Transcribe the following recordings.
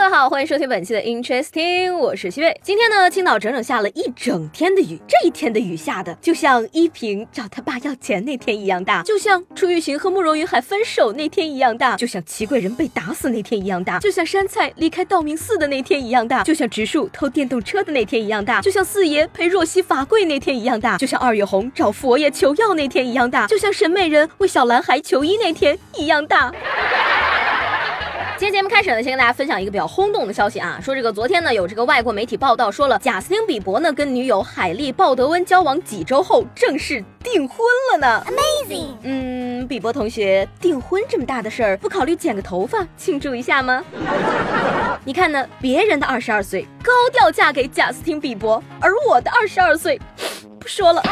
各位好，欢迎收听本期的 Interesting，我是西贝。今天呢，青岛整整下了一整天的雨，这一天的雨下的就像依萍找他爸要钱那天一样大，就像楚雨荨和慕容云海分手那天一样大，就像齐贵人被打死那天一样大，就像山菜离开道明寺的那天一样大，就像植树偷电动车的那天一样大，就像四爷陪若曦罚跪那天一样大，就像二月红找佛爷求药那天一样大，就像沈美人为小男孩求医那天一样大。今天节目开始呢，先跟大家分享一个比较轰动的消息啊，说这个昨天呢有这个外国媒体报道说了，贾斯汀比伯呢跟女友海莉鲍德温交往几周后正式订婚了呢。Amazing，嗯，比伯同学订婚这么大的事儿，不考虑剪个头发庆祝一下吗？你看呢，别人的二十二岁高调嫁给贾斯汀比伯，而我的二十二岁。说了。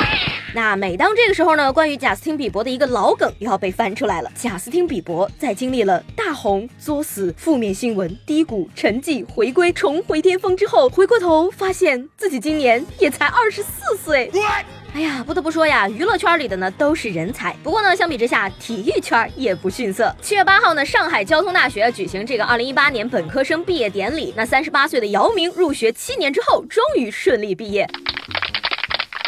那每当这个时候呢，关于贾斯汀比伯的一个老梗又要被翻出来了。贾斯汀比伯在经历了大红、作死、负面新闻、低谷、沉寂、回归、重回巅峰之后，回过头发现自己今年也才二十四岁。哎呀，不得不说呀，娱乐圈里的呢都是人才。不过呢，相比之下，体育圈也不逊色。七月八号呢，上海交通大学举行这个二零一八年本科生毕业典礼。那三十八岁的姚明入学七年之后，终于顺利毕业。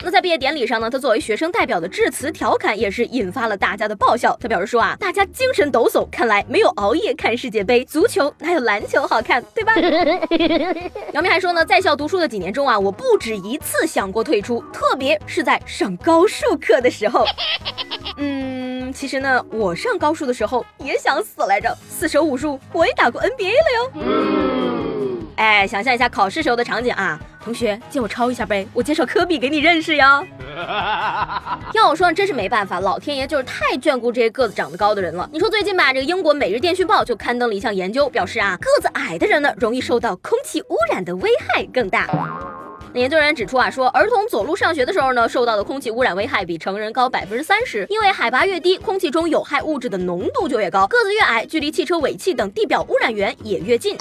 那在毕业典礼上呢，他作为学生代表的致辞调侃也是引发了大家的爆笑。他表示说啊，大家精神抖擞，看来没有熬夜看世界杯，足球哪有篮球好看，对吧？姚明还说呢，在校读书的几年中啊，我不止一次想过退出，特别是在上高数课的时候。嗯，其实呢，我上高数的时候也想死来着，四舍五入我也打过 NBA 了哟。嗯哎，想象一下考试时候的场景啊。同学，借我抄一下呗，我介绍科比给你认识呀。要我说，真是没办法，老天爷就是太眷顾这些个子长得高的人了。你说最近吧，这个英国《每日电讯报》就刊登了一项研究，表示啊，个子矮的人呢，容易受到空气污染的危害更大。那研究人员指出啊，说儿童走路上学的时候呢，受到的空气污染危害比成人高百分之三十，因为海拔越低，空气中有害物质的浓度就越高，个子越矮，距离汽车尾气等地表污染源也越近。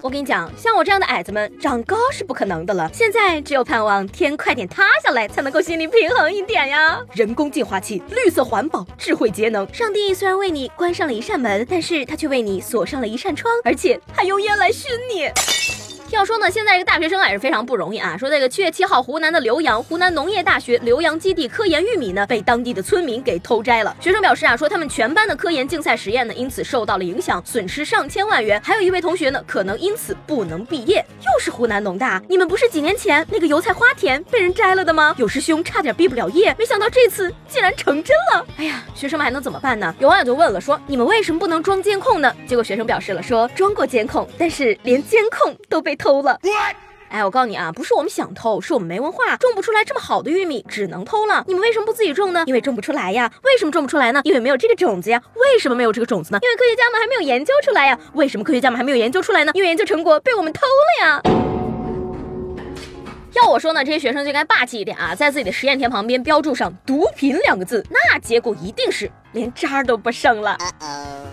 我跟你讲，像我这样的矮子们长高是不可能的了，现在只有盼望天快点塌下来，才能够心理平衡一点呀。人工净化器，绿色环保，智慧节能。上帝虽然为你关上了一扇门，但是他却为你锁上了一扇窗，而且还用烟来熏你。要说呢，现在这个大学生也是非常不容易啊。说这个七月七号，湖南的浏阳湖南农业大学浏阳基地科研玉米呢，被当地的村民给偷摘了。学生表示啊，说他们全班的科研竞赛实验呢，因此受到了影响，损失上千万元。还有一位同学呢，可能因此不能毕业。又是湖南农大，你们不是几年前那个油菜花田被人摘了的吗？有师兄差点毕不了业，没想到这次竟然成真了。哎呀，学生们还能怎么办呢？有网友就问了，说你们为什么不能装监控呢？结果学生表示了，说装过监控，但是连监控都被。偷了！哎，我告诉你啊，不是我们想偷，是我们没文化，种不出来这么好的玉米，只能偷了。你们为什么不自己种呢？因为种不出来呀。为什么种不出来呢？因为没有这个种子呀。为什么没有这个种子呢？因为科学家们还没有研究出来呀。为什么科学家们还没有研究出来呢？因为研究成果被我们偷了呀。要我说呢，这些学生就该霸气一点啊，在自己的实验田旁边标注上“毒品”两个字，那结果一定是。连渣都不剩了。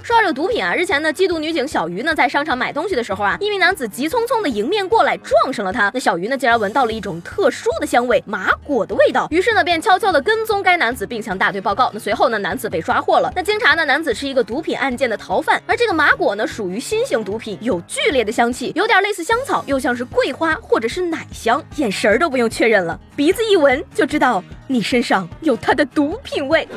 说到这个毒品啊，日前呢，缉毒女警小鱼呢，在商场买东西的时候啊，一名男子急匆匆的迎面过来，撞上了她。那小鱼呢，竟然闻到了一种特殊的香味，麻果的味道。于是呢，便悄悄的跟踪该男子，并向大队报告。那随后呢，男子被抓获了。那经查呢，男子是一个毒品案件的逃犯。而这个麻果呢，属于新型毒品，有剧烈的香气，有点类似香草，又像是桂花或者是奶香。眼神儿都不用确认了，鼻子一闻就知道你身上有他的毒品味。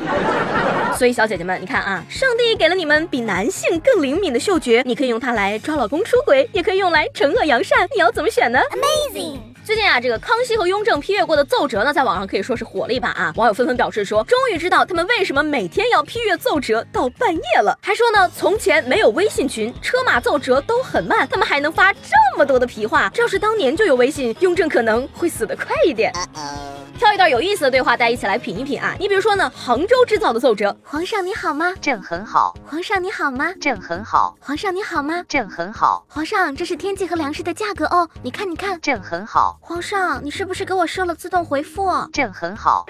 所以，小姐姐们，你看啊，上帝给了你们比男性更灵敏的嗅觉，你可以用它来抓老公出轨，也可以用来惩恶扬善，你要怎么选呢？Amazing。最近啊，这个康熙和雍正批阅过的奏折呢，在网上可以说是火了一把啊！网友纷纷表示说，终于知道他们为什么每天要批阅奏折到半夜了。还说呢，从前没有微信群，车马奏折都很慢，他们还能发这么多的皮话。这要是当年就有微信，雍正可能会死得快一点。挑一段有意思的对话，大家一起来品一品啊！你比如说呢，杭州制造的奏折，皇上你好吗？朕很好。皇上你好吗？朕很好。皇上你好吗？朕很好。皇上，这是天气和粮食的价格哦，你看你看。朕很好。皇上，你是不是给我设了自动回复？朕很好。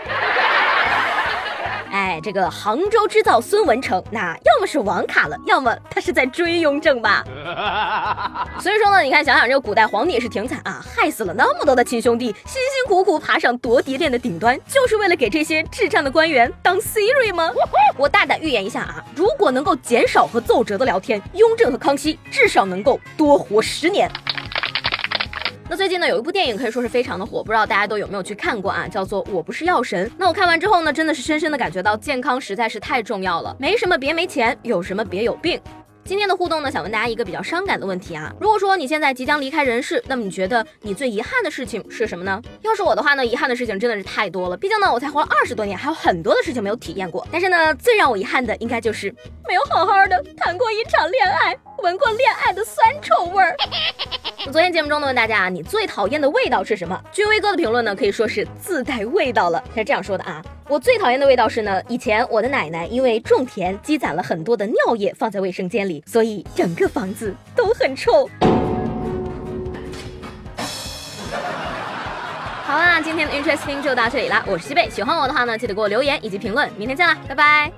哎，这个杭州织造孙文成，那要么是网卡了，要么他是在追雍正吧。所以说呢，你看，想想这个古代皇帝也是挺惨啊，害死了那么多的亲兄弟，辛辛苦苦爬上夺嫡链的顶端，就是为了给这些智障的官员当 Siri 吗？我大胆预言一下啊，如果能够减少和奏折的聊天，雍正和康熙至少能够多活十年。那最近呢，有一部电影可以说是非常的火，不知道大家都有没有去看过啊？叫做《我不是药神》。那我看完之后呢，真的是深深的感觉到健康实在是太重要了，没什么别没钱，有什么别有病。今天的互动呢，想问大家一个比较伤感的问题啊。如果说你现在即将离开人世，那么你觉得你最遗憾的事情是什么呢？要是我的话呢，遗憾的事情真的是太多了。毕竟呢，我才活了二十多年，还有很多的事情没有体验过。但是呢，最让我遗憾的应该就是没有好好的谈过一场恋爱，闻过恋爱的酸臭味儿。昨天节目中呢，问大家啊，你最讨厌的味道是什么？君威哥的评论呢，可以说是自带味道了。他是这样说的啊。我最讨厌的味道是呢，以前我的奶奶因为种田积攒了很多的尿液放在卫生间里，所以整个房子都很臭。好啦，今天的 Interesting 就到这里啦，我是西贝，喜欢我的话呢，记得给我留言以及评论，明天见啦，拜拜。